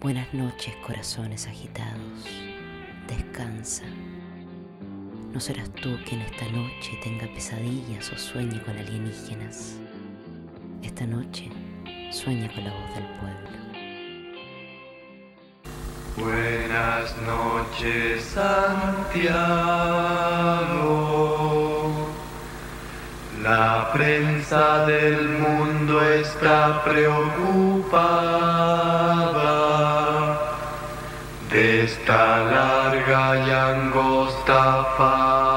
Buenas noches, corazones agitados. Descansa. No serás tú quien esta noche tenga pesadillas o sueñe con alienígenas. Esta noche sueña con la voz del pueblo. Buenas noches, Santiago. La prensa del mundo está preocupada de esta larga y angosta.